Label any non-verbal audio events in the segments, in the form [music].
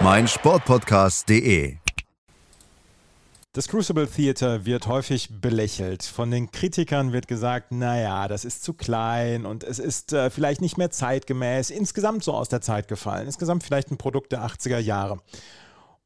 meinsportpodcast.de. Das Crucible Theater wird häufig belächelt. Von den Kritikern wird gesagt, naja, das ist zu klein und es ist äh, vielleicht nicht mehr zeitgemäß, insgesamt so aus der Zeit gefallen, insgesamt vielleicht ein Produkt der 80er Jahre.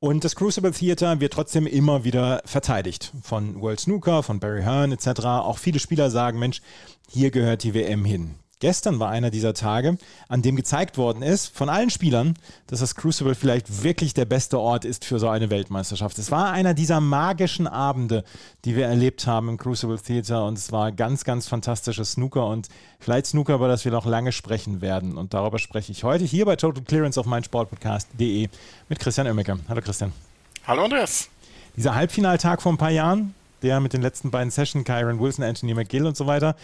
Und das Crucible Theater wird trotzdem immer wieder verteidigt von World Snooker, von Barry Hearn etc. Auch viele Spieler sagen, Mensch, hier gehört die WM hin. Gestern war einer dieser Tage, an dem gezeigt worden ist von allen Spielern, dass das Crucible vielleicht wirklich der beste Ort ist für so eine Weltmeisterschaft. Es war einer dieser magischen Abende, die wir erlebt haben im Crucible Theater und es war ganz, ganz fantastisches Snooker und vielleicht Snooker, über das wir noch lange sprechen werden. Und darüber spreche ich heute hier bei Total Clearance auf meinsportpodcast.de mit Christian Oemmeke. Hallo Christian. Hallo Andreas. Dieser Halbfinaltag vor ein paar Jahren, der mit den letzten beiden Sessions, Kyron Wilson, Anthony McGill und so weiter,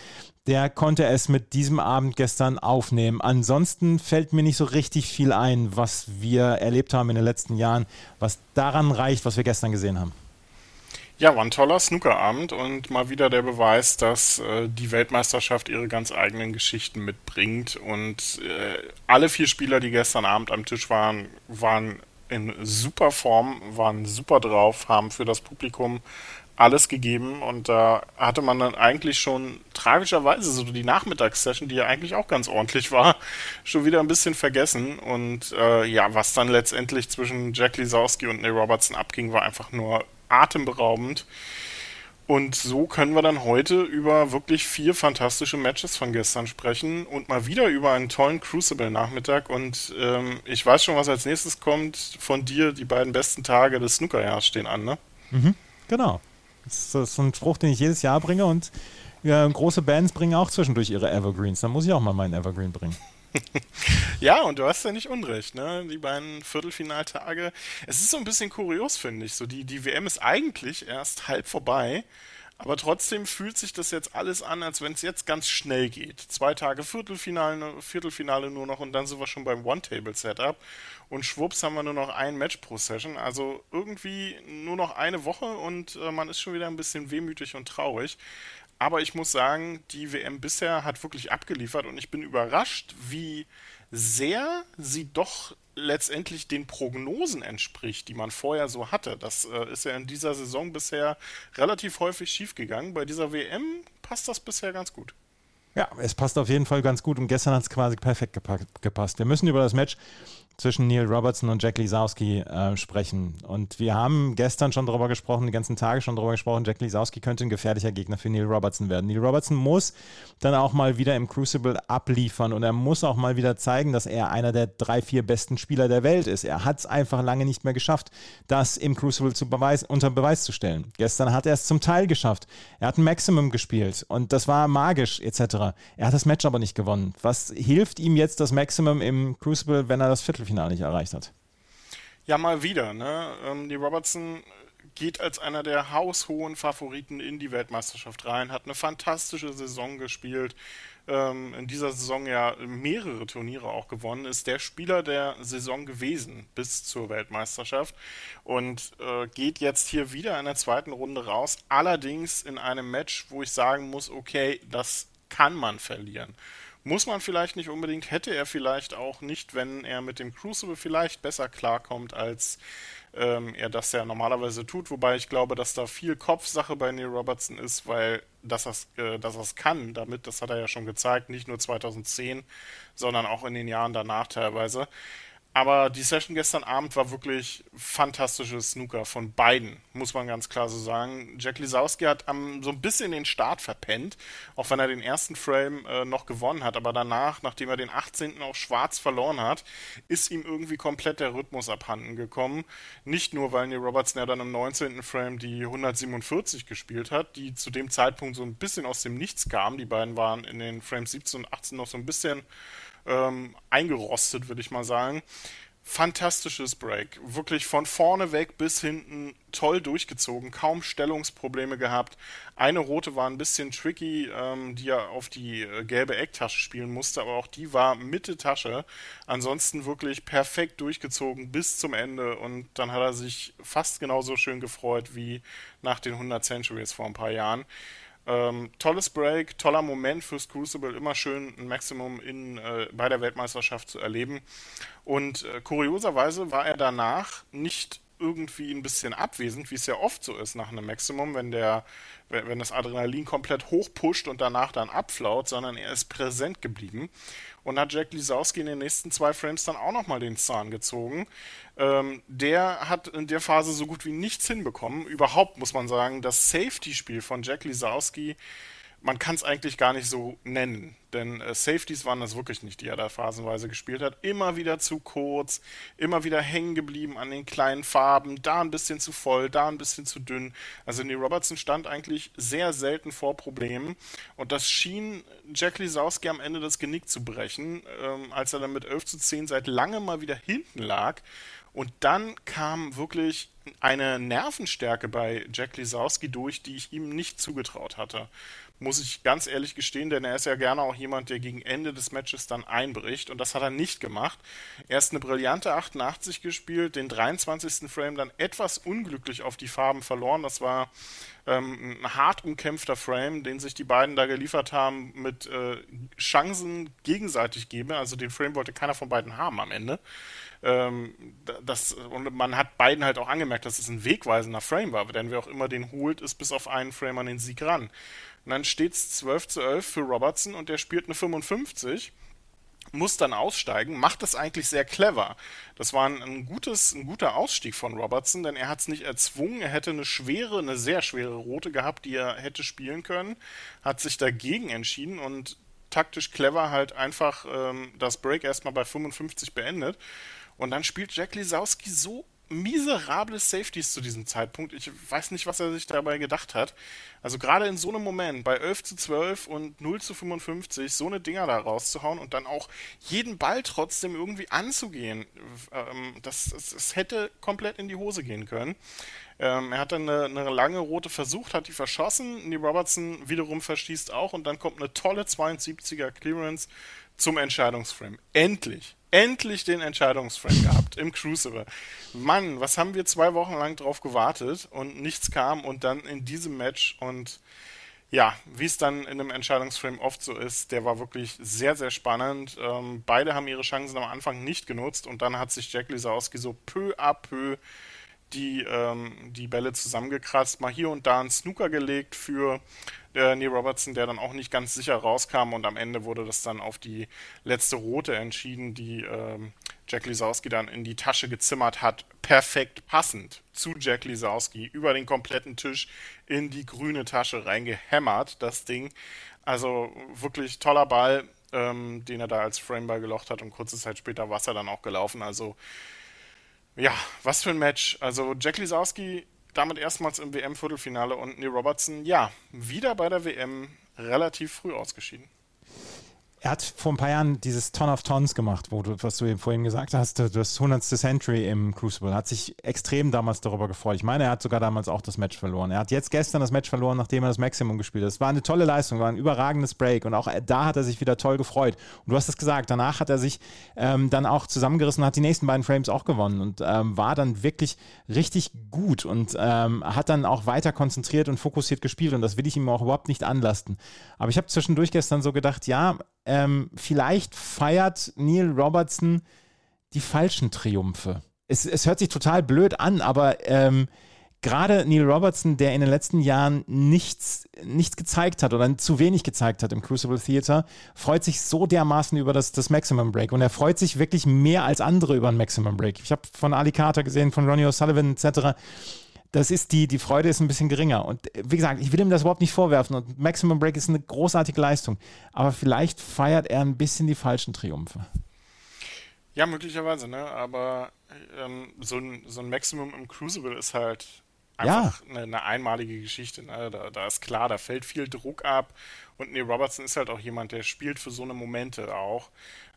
der konnte es mit diesem Abend gestern aufnehmen. Ansonsten fällt mir nicht so richtig viel ein, was wir erlebt haben in den letzten Jahren, was daran reicht, was wir gestern gesehen haben. Ja, war ein toller Snookerabend und mal wieder der Beweis, dass äh, die Weltmeisterschaft ihre ganz eigenen Geschichten mitbringt. Und äh, alle vier Spieler, die gestern Abend am Tisch waren, waren in super Form, waren super drauf, haben für das Publikum alles gegeben und da hatte man dann eigentlich schon tragischerweise so die Nachmittagssession, die ja eigentlich auch ganz ordentlich war, [laughs] schon wieder ein bisschen vergessen und äh, ja, was dann letztendlich zwischen Jack Lisowski und Neil Robertson abging, war einfach nur atemberaubend. Und so können wir dann heute über wirklich vier fantastische Matches von gestern sprechen und mal wieder über einen tollen Crucible-Nachmittag. Und ähm, ich weiß schon, was als nächstes kommt. Von dir, die beiden besten Tage des Snookerjahres stehen an, ne? Mhm, genau. Das ist so ein Spruch, den ich jedes Jahr bringe und ja, große Bands bringen auch zwischendurch ihre Evergreens. Da muss ich auch mal meinen Evergreen bringen. [laughs] ja, und du hast ja nicht unrecht, ne? Die beiden Viertelfinaltage. Es ist so ein bisschen kurios, finde ich. So, die, die WM ist eigentlich erst halb vorbei. Aber trotzdem fühlt sich das jetzt alles an, als wenn es jetzt ganz schnell geht. Zwei Tage Viertelfinale, Viertelfinale nur noch und dann sind wir schon beim One-Table-Setup. Und schwupps haben wir nur noch ein Match pro Session. Also irgendwie nur noch eine Woche und äh, man ist schon wieder ein bisschen wehmütig und traurig. Aber ich muss sagen, die WM bisher hat wirklich abgeliefert und ich bin überrascht, wie sehr sie doch letztendlich den Prognosen entspricht, die man vorher so hatte. Das äh, ist ja in dieser Saison bisher relativ häufig schiefgegangen. Bei dieser WM passt das bisher ganz gut. Ja, es passt auf jeden Fall ganz gut und gestern hat es quasi perfekt gepasst. Wir müssen über das Match zwischen Neil Robertson und Jack Lisowski äh, sprechen. Und wir haben gestern schon darüber gesprochen, die ganzen Tage schon darüber gesprochen, Jack Lisowski könnte ein gefährlicher Gegner für Neil Robertson werden. Neil Robertson muss dann auch mal wieder im Crucible abliefern und er muss auch mal wieder zeigen, dass er einer der drei, vier besten Spieler der Welt ist. Er hat es einfach lange nicht mehr geschafft, das im Crucible zu Beweis, unter Beweis zu stellen. Gestern hat er es zum Teil geschafft. Er hat ein Maximum gespielt und das war magisch etc. Er hat das Match aber nicht gewonnen. Was hilft ihm jetzt das Maximum im Crucible, wenn er das Viertel Viertelfinale nicht erreicht hat. Ja, mal wieder. Ne? Ähm, die Robertson geht als einer der haushohen Favoriten in die Weltmeisterschaft rein, hat eine fantastische Saison gespielt, ähm, in dieser Saison ja mehrere Turniere auch gewonnen, ist der Spieler der Saison gewesen bis zur Weltmeisterschaft und äh, geht jetzt hier wieder in der zweiten Runde raus, allerdings in einem Match, wo ich sagen muss, okay, das kann man verlieren. Muss man vielleicht nicht unbedingt, hätte er vielleicht auch nicht, wenn er mit dem Crucible vielleicht besser klarkommt, als ähm, er das ja normalerweise tut. Wobei ich glaube, dass da viel Kopfsache bei Neil Robertson ist, weil dass er äh, es kann, damit, das hat er ja schon gezeigt, nicht nur 2010, sondern auch in den Jahren danach teilweise. Aber die Session gestern Abend war wirklich fantastisches Snooker von beiden, muss man ganz klar so sagen. Jack Lisowski hat am, so ein bisschen den Start verpennt, auch wenn er den ersten Frame äh, noch gewonnen hat. Aber danach, nachdem er den 18. auch schwarz verloren hat, ist ihm irgendwie komplett der Rhythmus abhanden gekommen. Nicht nur, weil Neil Robertson ja dann im 19. Frame die 147 gespielt hat, die zu dem Zeitpunkt so ein bisschen aus dem Nichts kam. Die beiden waren in den Frames 17 und 18 noch so ein bisschen ähm, eingerostet, würde ich mal sagen. fantastisches Break. Wirklich von vorne weg bis hinten toll durchgezogen, kaum Stellungsprobleme gehabt. Eine rote war ein bisschen tricky, ähm, die er auf die äh, gelbe Ecktasche spielen musste, aber auch die war Mitte Tasche. Ansonsten wirklich perfekt durchgezogen bis zum Ende und dann hat er sich fast genauso schön gefreut wie nach den 100 Centuries vor ein paar Jahren. Ähm, tolles Break, toller Moment fürs Crucible, immer schön ein Maximum in, äh, bei der Weltmeisterschaft zu erleben. Und äh, kurioserweise war er danach nicht irgendwie ein bisschen abwesend, wie es ja oft so ist nach einem Maximum, wenn der, wenn das Adrenalin komplett hochpusht und danach dann abflaut, sondern er ist präsent geblieben und hat Jack Lisowski in den nächsten zwei Frames dann auch nochmal den Zahn gezogen. Ähm, der hat in der Phase so gut wie nichts hinbekommen. Überhaupt muss man sagen, das Safety-Spiel von Jack Lisowski man kann es eigentlich gar nicht so nennen, denn äh, Safeties waren das wirklich nicht, die er da phasenweise gespielt hat. Immer wieder zu kurz, immer wieder hängen geblieben an den kleinen Farben, da ein bisschen zu voll, da ein bisschen zu dünn. Also Neil Robertson stand eigentlich sehr selten vor Problemen und das schien Jack Lisowski am Ende das Genick zu brechen, ähm, als er dann mit 11 zu 10 seit langem mal wieder hinten lag. Und dann kam wirklich eine Nervenstärke bei Jack Lisowski durch, die ich ihm nicht zugetraut hatte muss ich ganz ehrlich gestehen, denn er ist ja gerne auch jemand, der gegen Ende des Matches dann einbricht und das hat er nicht gemacht. Er ist eine brillante 88 gespielt, den 23. Frame dann etwas unglücklich auf die Farben verloren. Das war ähm, ein hart umkämpfter Frame, den sich die beiden da geliefert haben, mit äh, Chancen gegenseitig geben. Also den Frame wollte keiner von beiden haben am Ende. Ähm, das, und man hat beiden halt auch angemerkt, dass es ein wegweisender Frame war, denn wer auch immer den holt, ist bis auf einen Frame an den Sieg ran. Und dann steht es 12 zu 11 für Robertson und der spielt eine 55 muss dann aussteigen, macht das eigentlich sehr clever. Das war ein, ein, gutes, ein guter Ausstieg von Robertson, denn er hat es nicht erzwungen. Er hätte eine schwere, eine sehr schwere rote gehabt, die er hätte spielen können, hat sich dagegen entschieden und taktisch clever halt einfach ähm, das Break erstmal bei 55 beendet. Und dann spielt Jack Lisowski so miserable Safeties zu diesem Zeitpunkt. Ich weiß nicht, was er sich dabei gedacht hat. Also gerade in so einem Moment, bei 11 zu 12 und 0 zu 55, so eine Dinger da rauszuhauen und dann auch jeden Ball trotzdem irgendwie anzugehen, ähm, das, das, das hätte komplett in die Hose gehen können. Ähm, er hat dann eine, eine, lange rote versucht, hat die verschossen. Die Robertson wiederum verschießt auch und dann kommt eine tolle 72er Clearance zum Entscheidungsframe. Endlich! Endlich den Entscheidungsframe gehabt im Crucible. Mann, was haben wir zwei Wochen lang drauf gewartet und nichts kam und dann in diesem Match und ja, wie es dann in einem Entscheidungsframe oft so ist, der war wirklich sehr, sehr spannend. Ähm, beide haben ihre Chancen am Anfang nicht genutzt und dann hat sich Jack Lisowski so peu à peu die, ähm, die Bälle zusammengekratzt, mal hier und da einen Snooker gelegt für äh, Neil Robertson, der dann auch nicht ganz sicher rauskam und am Ende wurde das dann auf die letzte rote entschieden, die ähm, Jack Lisowski dann in die Tasche gezimmert hat. Perfekt passend zu Jack Lisowski über den kompletten Tisch in die grüne Tasche reingehämmert, das Ding. Also wirklich toller Ball, ähm, den er da als Frameball gelocht hat und kurze Zeit später war er dann auch gelaufen. Also ja, was für ein Match. Also Jack Lisowski damit erstmals im WM-Viertelfinale und Neil Robertson, ja, wieder bei der WM relativ früh ausgeschieden er hat vor ein paar Jahren dieses Ton of Tons gemacht, wo du, was du eben vorhin gesagt hast, das 100. Century im Crucible. Hat sich extrem damals darüber gefreut. Ich meine, er hat sogar damals auch das Match verloren. Er hat jetzt gestern das Match verloren, nachdem er das Maximum gespielt hat. Es war eine tolle Leistung, war ein überragendes Break und auch da hat er sich wieder toll gefreut. Und du hast es gesagt, danach hat er sich ähm, dann auch zusammengerissen und hat die nächsten beiden Frames auch gewonnen und ähm, war dann wirklich richtig gut und ähm, hat dann auch weiter konzentriert und fokussiert gespielt und das will ich ihm auch überhaupt nicht anlasten. Aber ich habe zwischendurch gestern so gedacht, ja, ähm, vielleicht feiert Neil Robertson die falschen Triumphe. Es, es hört sich total blöd an, aber ähm, gerade Neil Robertson, der in den letzten Jahren nichts, nichts gezeigt hat oder zu wenig gezeigt hat im Crucible Theater, freut sich so dermaßen über das, das Maximum Break. Und er freut sich wirklich mehr als andere über ein Maximum Break. Ich habe von Ali Carter gesehen, von Ronnie O'Sullivan etc das ist die, die Freude ist ein bisschen geringer. Und wie gesagt, ich will ihm das überhaupt nicht vorwerfen. Und Maximum Break ist eine großartige Leistung. Aber vielleicht feiert er ein bisschen die falschen Triumphe. Ja, möglicherweise, ne? Aber ähm, so, ein, so ein Maximum im Crucible ist halt einfach ja. eine, eine, einmalige Geschichte. Ne? Da, da, ist klar, da fällt viel Druck ab. Und Neil Robertson ist halt auch jemand, der spielt für so eine Momente auch.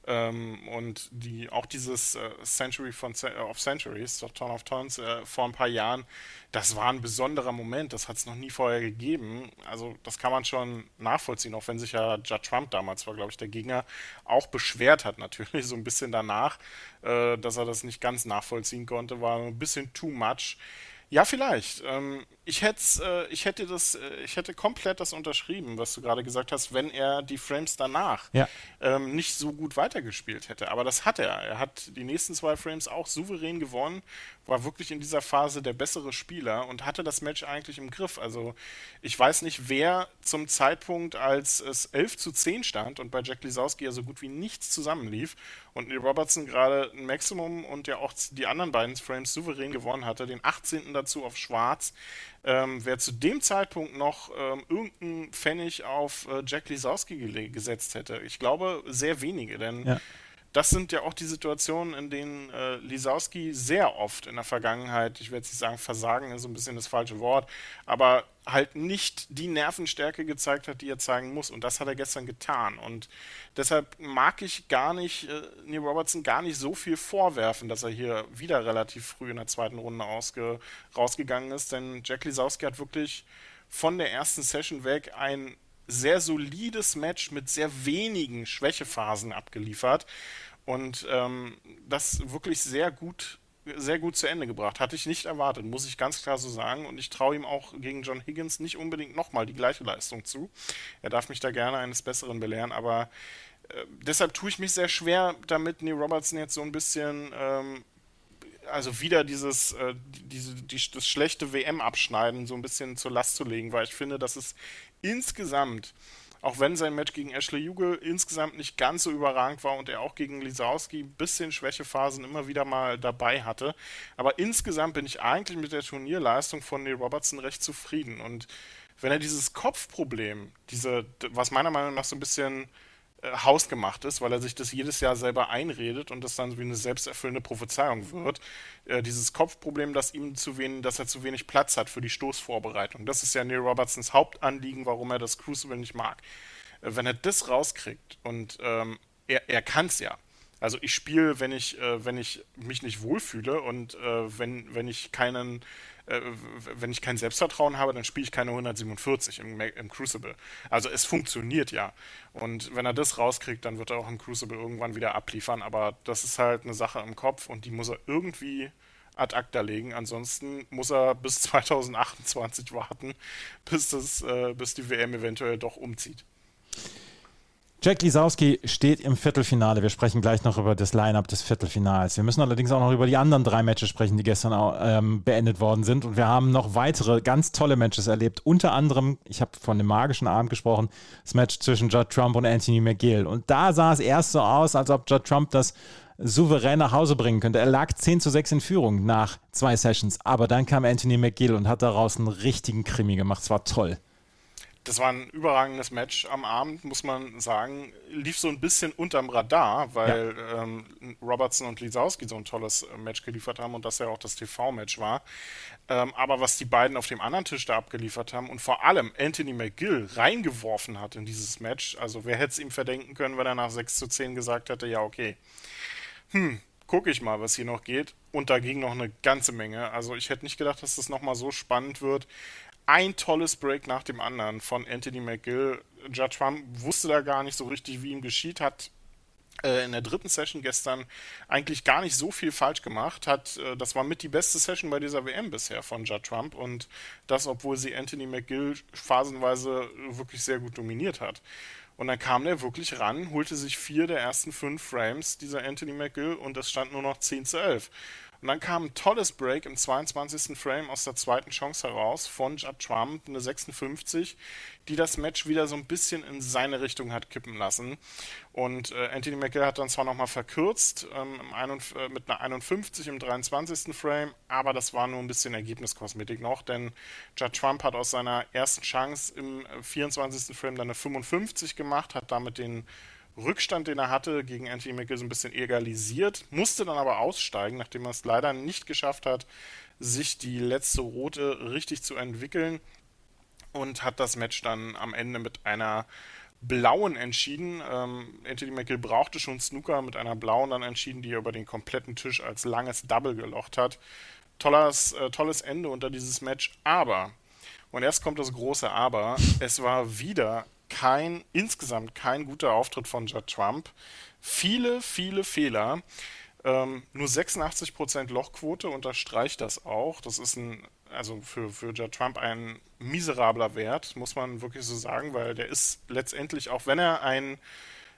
Ähm, und die, auch dieses äh, Century von, äh, of Centuries, Ton of Tons, äh, vor ein paar Jahren, das war ein besonderer Moment. Das hat es noch nie vorher gegeben. Also, das kann man schon nachvollziehen, auch wenn sich ja Judd Trump damals war, glaube ich, der Gegner, auch beschwert hat, natürlich, so ein bisschen danach, äh, dass er das nicht ganz nachvollziehen konnte, war ein bisschen too much. Ja, vielleicht. Ähm, ich, äh, ich, hätte das, äh, ich hätte komplett das unterschrieben, was du gerade gesagt hast, wenn er die Frames danach ja. ähm, nicht so gut weitergespielt hätte. Aber das hat er. Er hat die nächsten zwei Frames auch souverän gewonnen, war wirklich in dieser Phase der bessere Spieler und hatte das Match eigentlich im Griff. Also ich weiß nicht, wer zum Zeitpunkt, als es 11 zu 10 stand und bei Jack Lisowski ja so gut wie nichts zusammenlief und Neil Robertson gerade ein Maximum und ja auch die anderen beiden Frames souverän gewonnen hatte, den 18. dazu auf Schwarz, ähm, wer zu dem Zeitpunkt noch ähm, irgendeinen Pfennig auf äh, Jack Lisowski gesetzt hätte. Ich glaube, sehr wenige, denn ja das sind ja auch die Situationen, in denen äh, Lisowski sehr oft in der Vergangenheit, ich werde jetzt nicht sagen, Versagen ist so ein bisschen das falsche Wort, aber halt nicht die Nervenstärke gezeigt hat, die er zeigen muss. Und das hat er gestern getan. Und deshalb mag ich gar nicht äh, Neil Robertson gar nicht so viel vorwerfen, dass er hier wieder relativ früh in der zweiten Runde ausge rausgegangen ist. Denn Jack Lisowski hat wirklich von der ersten Session weg ein sehr solides Match mit sehr wenigen Schwächephasen abgeliefert und ähm, das wirklich sehr gut sehr gut zu Ende gebracht. Hatte ich nicht erwartet, muss ich ganz klar so sagen. Und ich traue ihm auch gegen John Higgins nicht unbedingt nochmal die gleiche Leistung zu. Er darf mich da gerne eines Besseren belehren, aber äh, deshalb tue ich mich sehr schwer damit, Neil Robertson jetzt so ein bisschen, ähm, also wieder dieses, äh, diese, die, das schlechte WM-Abschneiden so ein bisschen zur Last zu legen, weil ich finde, dass es insgesamt auch wenn sein Match gegen Ashley Juge insgesamt nicht ganz so überragend war und er auch gegen Lisowski ein bisschen Schwächephasen immer wieder mal dabei hatte. Aber insgesamt bin ich eigentlich mit der Turnierleistung von Neil Robertson recht zufrieden. Und wenn er dieses Kopfproblem, diese, was meiner Meinung nach so ein bisschen hausgemacht ist, weil er sich das jedes Jahr selber einredet und das dann wie eine selbsterfüllende Prophezeiung wird. Äh, dieses Kopfproblem, dass ihm zu wenig, dass er zu wenig Platz hat für die Stoßvorbereitung. Das ist ja Neil Robertsons Hauptanliegen, warum er das Crucible nicht mag. Äh, wenn er das rauskriegt und ähm, er, er kann es ja. Also ich spiele, wenn ich, äh, wenn ich mich nicht wohlfühle und äh, wenn, wenn ich keinen äh, wenn ich kein Selbstvertrauen habe, dann spiele ich keine 147 im, im, Crucible. Also es funktioniert ja. Und wenn er das rauskriegt, dann wird er auch im Crucible irgendwann wieder abliefern. Aber das ist halt eine Sache im Kopf und die muss er irgendwie ad acta legen. Ansonsten muss er bis [laughs] 2028 warten, bis, das, äh, bis die WM eventuell doch umzieht. Jack Lisowski steht im Viertelfinale. Wir sprechen gleich noch über das Line-Up des Viertelfinals. Wir müssen allerdings auch noch über die anderen drei Matches sprechen, die gestern auch, ähm, beendet worden sind. Und wir haben noch weitere ganz tolle Matches erlebt. Unter anderem, ich habe von dem magischen Abend gesprochen, das Match zwischen Judd Trump und Anthony McGill. Und da sah es erst so aus, als ob Judd Trump das souverän nach Hause bringen könnte. Er lag 10 zu 6 in Führung nach zwei Sessions. Aber dann kam Anthony McGill und hat daraus einen richtigen Krimi gemacht. Es war toll das war ein überragendes Match am Abend, muss man sagen. Lief so ein bisschen unterm Radar, weil ja. ähm, Robertson und Lisowski so ein tolles äh, Match geliefert haben und das ja auch das TV-Match war. Ähm, aber was die beiden auf dem anderen Tisch da abgeliefert haben und vor allem Anthony McGill reingeworfen hat in dieses Match, also wer hätte es ihm verdenken können, wenn er nach 6 zu 10 gesagt hätte, ja, okay. Hm, gucke ich mal, was hier noch geht. Und da ging noch eine ganze Menge. Also ich hätte nicht gedacht, dass das nochmal so spannend wird ein tolles Break nach dem anderen von Anthony McGill. Judge Trump wusste da gar nicht so richtig, wie ihm geschieht, hat äh, in der dritten Session gestern eigentlich gar nicht so viel falsch gemacht hat. Äh, das war mit die beste Session bei dieser WM bisher von Judd Trump und das, obwohl sie Anthony McGill phasenweise wirklich sehr gut dominiert hat. Und dann kam der wirklich ran, holte sich vier der ersten fünf Frames dieser Anthony McGill und es stand nur noch 10 zu 11. Und dann kam ein tolles Break im 22. Frame aus der zweiten Chance heraus von Judd Trump, eine 56, die das Match wieder so ein bisschen in seine Richtung hat kippen lassen. Und äh, Anthony McGill hat dann zwar nochmal verkürzt ähm, äh, mit einer 51 im 23. Frame, aber das war nur ein bisschen Ergebniskosmetik noch, denn Judd Trump hat aus seiner ersten Chance im 24. Frame dann eine 55 gemacht, hat damit den Rückstand, den er hatte, gegen Anthony so ein bisschen egalisiert, musste dann aber aussteigen, nachdem er es leider nicht geschafft hat, sich die letzte rote richtig zu entwickeln und hat das Match dann am Ende mit einer blauen entschieden. Ähm, Anthony McGill brauchte schon Snooker mit einer blauen dann entschieden, die er über den kompletten Tisch als langes Double gelocht hat. Tolles, äh, tolles Ende unter dieses Match, aber, und erst kommt das große Aber, es war wieder kein, insgesamt kein guter Auftritt von Judd Trump. Viele, viele Fehler. Ähm, nur 86% Lochquote unterstreicht das auch. Das ist ein, also für, für Judd Trump ein miserabler Wert, muss man wirklich so sagen, weil der ist letztendlich, auch wenn er ein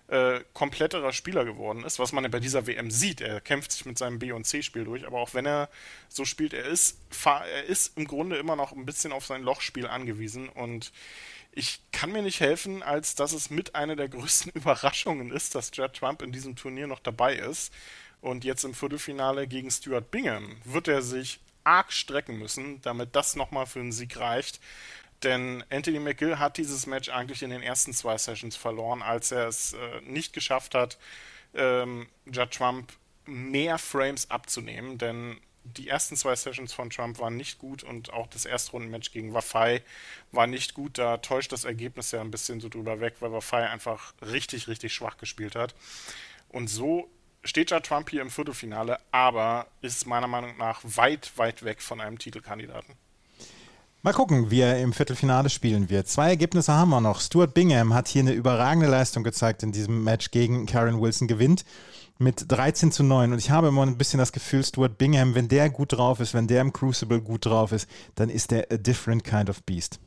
äh, kompletterer Spieler geworden ist, was man bei dieser WM sieht. Er kämpft sich mit seinem B- und C-Spiel durch, aber auch wenn er so spielt, er ist, er ist im Grunde immer noch ein bisschen auf sein Lochspiel angewiesen und ich kann mir nicht helfen, als dass es mit einer der größten [laughs] Überraschungen ist, dass Judd Trump in diesem Turnier noch dabei ist. Und jetzt im Viertelfinale gegen Stuart Bingham wird er sich arg strecken müssen, damit das nochmal für einen Sieg reicht. Denn Anthony McGill hat dieses Match eigentlich in den ersten zwei Sessions verloren, als er es äh, nicht geschafft hat, ähm, Judd Trump mehr Frames abzunehmen. Denn die ersten zwei Sessions von Trump waren nicht gut und auch das Erstrundenmatch gegen Wafai war nicht gut. Da täuscht das Ergebnis ja ein bisschen so drüber weg, weil Wafai einfach richtig, richtig schwach gespielt hat. Und so steht ja Trump hier im Viertelfinale, aber ist meiner Meinung nach weit, weit weg von einem Titelkandidaten. Mal gucken, wie er im Viertelfinale spielen wird. Zwei Ergebnisse haben wir noch. Stuart Bingham hat hier eine überragende Leistung gezeigt in diesem Match gegen Karen Wilson, gewinnt mit 13 zu 9. Und ich habe immer ein bisschen das Gefühl, Stuart Bingham, wenn der gut drauf ist, wenn der im Crucible gut drauf ist, dann ist der a different kind of beast.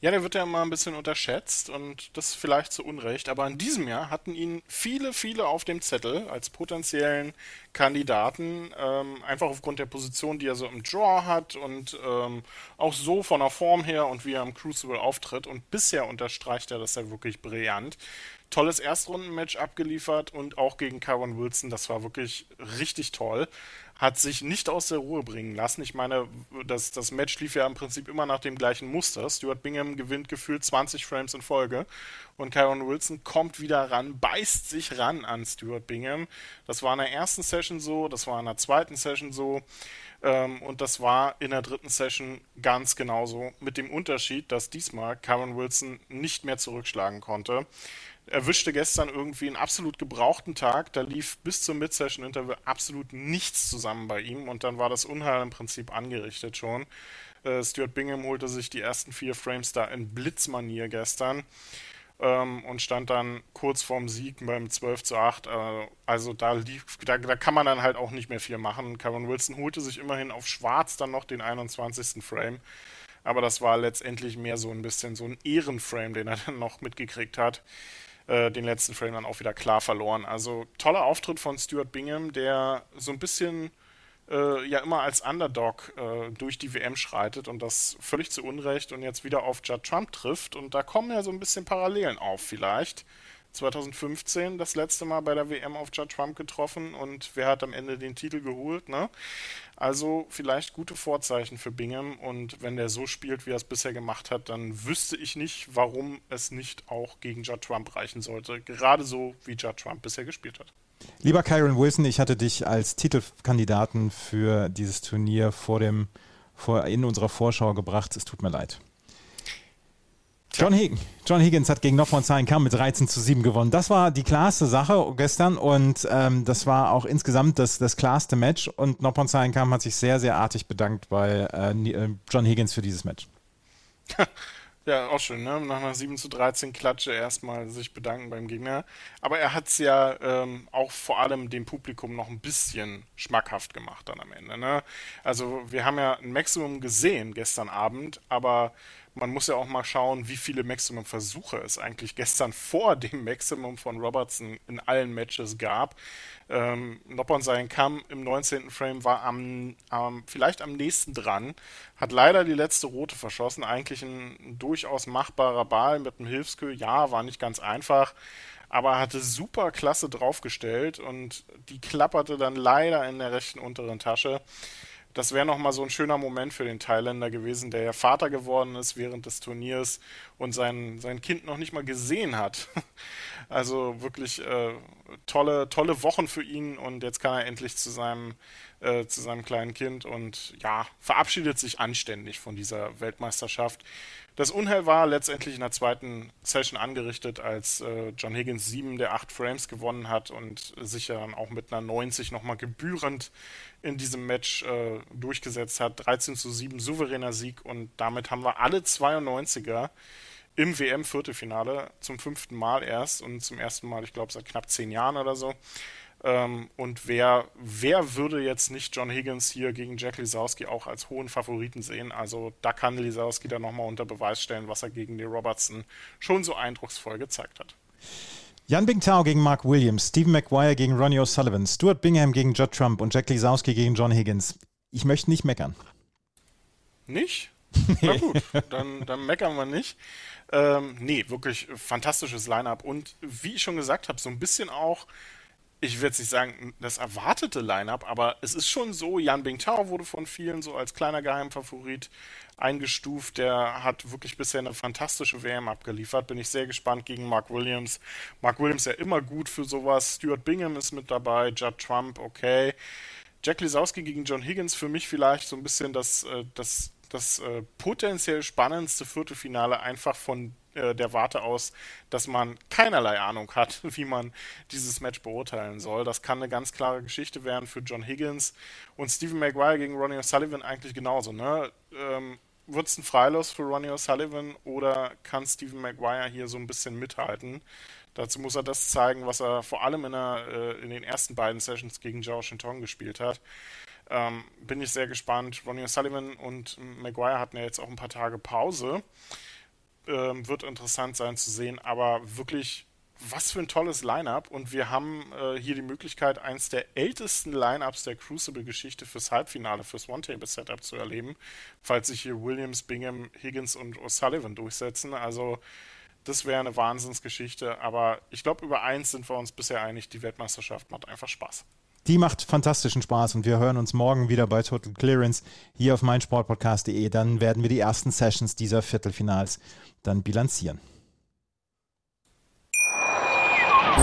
Ja, der wird ja immer ein bisschen unterschätzt und das vielleicht zu Unrecht. Aber in diesem Jahr hatten ihn viele, viele auf dem Zettel als potenziellen Kandidaten, ähm, einfach aufgrund der Position, die er so im Draw hat und ähm, auch so von der Form her und wie er im Crucible auftritt. Und bisher unterstreicht er das ja wirklich brillant tolles Erstrundenmatch abgeliefert und auch gegen Kyron Wilson, das war wirklich richtig toll. Hat sich nicht aus der Ruhe bringen lassen. Ich meine, das, das Match lief ja im Prinzip immer nach dem gleichen Muster. Stuart Bingham gewinnt gefühlt 20 Frames in Folge und Kyron Wilson kommt wieder ran, beißt sich ran an Stuart Bingham. Das war in der ersten Session so, das war in der zweiten Session so. Ähm, und das war in der dritten Session ganz genauso, mit dem Unterschied, dass diesmal Kyron Wilson nicht mehr zurückschlagen konnte erwischte gestern irgendwie einen absolut gebrauchten Tag. Da lief bis zum Mid-Session-Interview absolut nichts zusammen bei ihm und dann war das Unheil im Prinzip angerichtet schon. Äh, Stuart Bingham holte sich die ersten vier Frames da in Blitzmanier gestern ähm, und stand dann kurz vorm Sieg beim 12 zu 8. Äh, also da, lief, da, da, kann man dann halt auch nicht mehr viel machen. Kevin Wilson holte sich immerhin auf Schwarz dann noch den 21. Frame. Aber das war letztendlich mehr so ein bisschen so ein Ehrenframe, den er dann noch mitgekriegt hat. Äh, den letzten Frame dann auch wieder klar verloren. Also toller Auftritt von Stuart Bingham, der so ein bisschen äh, ja immer als Underdog äh, durch die WM schreitet und das völlig zu Unrecht und jetzt wieder auf Judd Trump trifft. Und da kommen ja so ein bisschen Parallelen auf vielleicht. 2015 das letzte Mal bei der WM auf Judd Trump getroffen und wer hat am Ende den Titel geholt, ne? Also vielleicht gute Vorzeichen für Bingham und wenn der so spielt, wie er es bisher gemacht hat, dann wüsste ich nicht, warum es nicht auch gegen Judd Trump reichen sollte. Gerade so, wie Judd Trump bisher gespielt hat. Lieber Kyron Wilson, ich hatte dich als Titelkandidaten für dieses Turnier vor dem, vor, in unserer Vorschau gebracht. Es tut mir leid. John, Higgins, John Higgins hat gegen Noffron Kam mit 13 zu 7 gewonnen. Das war die klarste Sache gestern und ähm, das war auch insgesamt das, das klarste Match. Und Noffron Kam hat sich sehr, sehr artig bedankt bei äh, äh John Higgins für dieses Match. [laughs] Ja, auch schön, ne? Nach einer 7 zu 13 Klatsche erstmal sich bedanken beim Gegner. Aber er hat es ja ähm, auch vor allem dem Publikum noch ein bisschen schmackhaft gemacht dann am Ende, ne? Also wir haben ja ein Maximum gesehen gestern Abend, aber man muss ja auch mal schauen, wie viele Maximum-Versuche es eigentlich gestern [laughs] vor dem Maximum von Robertson in allen Matches gab. Ähm, Noppon sein Kamm im 19. Frame war am, am, vielleicht am nächsten dran, hat leider die letzte rote verschossen. Eigentlich ein, ein durchaus machbarer Ball mit einem Hilfskö. Ja, war nicht ganz einfach, aber hatte super klasse draufgestellt und die klapperte dann leider in der rechten unteren Tasche das wäre nochmal so ein schöner Moment für den Thailänder gewesen, der ja Vater geworden ist während des Turniers und sein, sein Kind noch nicht mal gesehen hat. [laughs] Also wirklich äh, tolle, tolle Wochen für ihn und jetzt kann er endlich zu seinem, äh, zu seinem kleinen Kind und ja, verabschiedet sich anständig von dieser Weltmeisterschaft. Das Unheil war letztendlich in der zweiten Session angerichtet, als äh, John Higgins sieben der acht Frames gewonnen hat und sich ja dann auch mit einer 90 nochmal gebührend in diesem Match äh, durchgesetzt hat. 13 zu 7 souveräner Sieg und damit haben wir alle 92er im WM-Viertelfinale zum fünften Mal erst und zum ersten Mal, ich glaube, seit knapp zehn Jahren oder so. Ähm, und wer, wer würde jetzt nicht John Higgins hier gegen Jack Lisowski auch als hohen Favoriten sehen? Also da kann Lisowski dann nochmal unter Beweis stellen, was er gegen die Robertson schon so eindrucksvoll gezeigt hat. Jan Bingtao gegen Mark Williams, Stephen McGuire gegen Ronnie O'Sullivan, Stuart Bingham gegen Judd Trump und Jack Lisowski gegen John Higgins. Ich möchte nicht meckern. Nicht? [laughs] Na gut, dann, dann meckern wir nicht. Ähm, nee, wirklich fantastisches Line-up und wie ich schon gesagt habe, so ein bisschen auch, ich würde nicht sagen, das erwartete Line-up, aber es ist schon so, Jan Bingtao wurde von vielen so als kleiner Geheimfavorit eingestuft. Der hat wirklich bisher eine fantastische WM abgeliefert. Bin ich sehr gespannt gegen Mark Williams. Mark Williams ja immer gut für sowas. Stuart Bingham ist mit dabei, Judd Trump, okay. Jack Lisowski gegen John Higgins für mich vielleicht so ein bisschen das, äh, das das äh, potenziell spannendste Viertelfinale einfach von äh, der Warte aus, dass man keinerlei Ahnung hat, [laughs] wie man dieses Match beurteilen soll. Das kann eine ganz klare Geschichte werden für John Higgins und Stephen Maguire gegen Ronnie O'Sullivan eigentlich genauso. Ne? Ähm, Wird es ein Freilos für Ronnie O'Sullivan oder kann Stephen Maguire hier so ein bisschen mithalten? Dazu muss er das zeigen, was er vor allem in, der, äh, in den ersten beiden Sessions gegen Joe Shinton gespielt hat. Ähm, bin ich sehr gespannt. Ronnie Sullivan und Maguire hatten ja jetzt auch ein paar Tage Pause. Ähm, wird interessant sein zu sehen, aber wirklich, was für ein tolles Line-Up. Und wir haben äh, hier die Möglichkeit, eins der ältesten Line-Ups der Crucible-Geschichte fürs Halbfinale, fürs One-Table-Setup zu erleben, falls sich hier Williams, Bingham, Higgins und O'Sullivan durchsetzen. Also, das wäre eine Wahnsinnsgeschichte. Aber ich glaube, über eins sind wir uns bisher einig: die Weltmeisterschaft macht einfach Spaß. Die macht fantastischen Spaß und wir hören uns morgen wieder bei Total Clearance hier auf meinsportpodcast.de. Dann werden wir die ersten Sessions dieser Viertelfinals dann bilanzieren.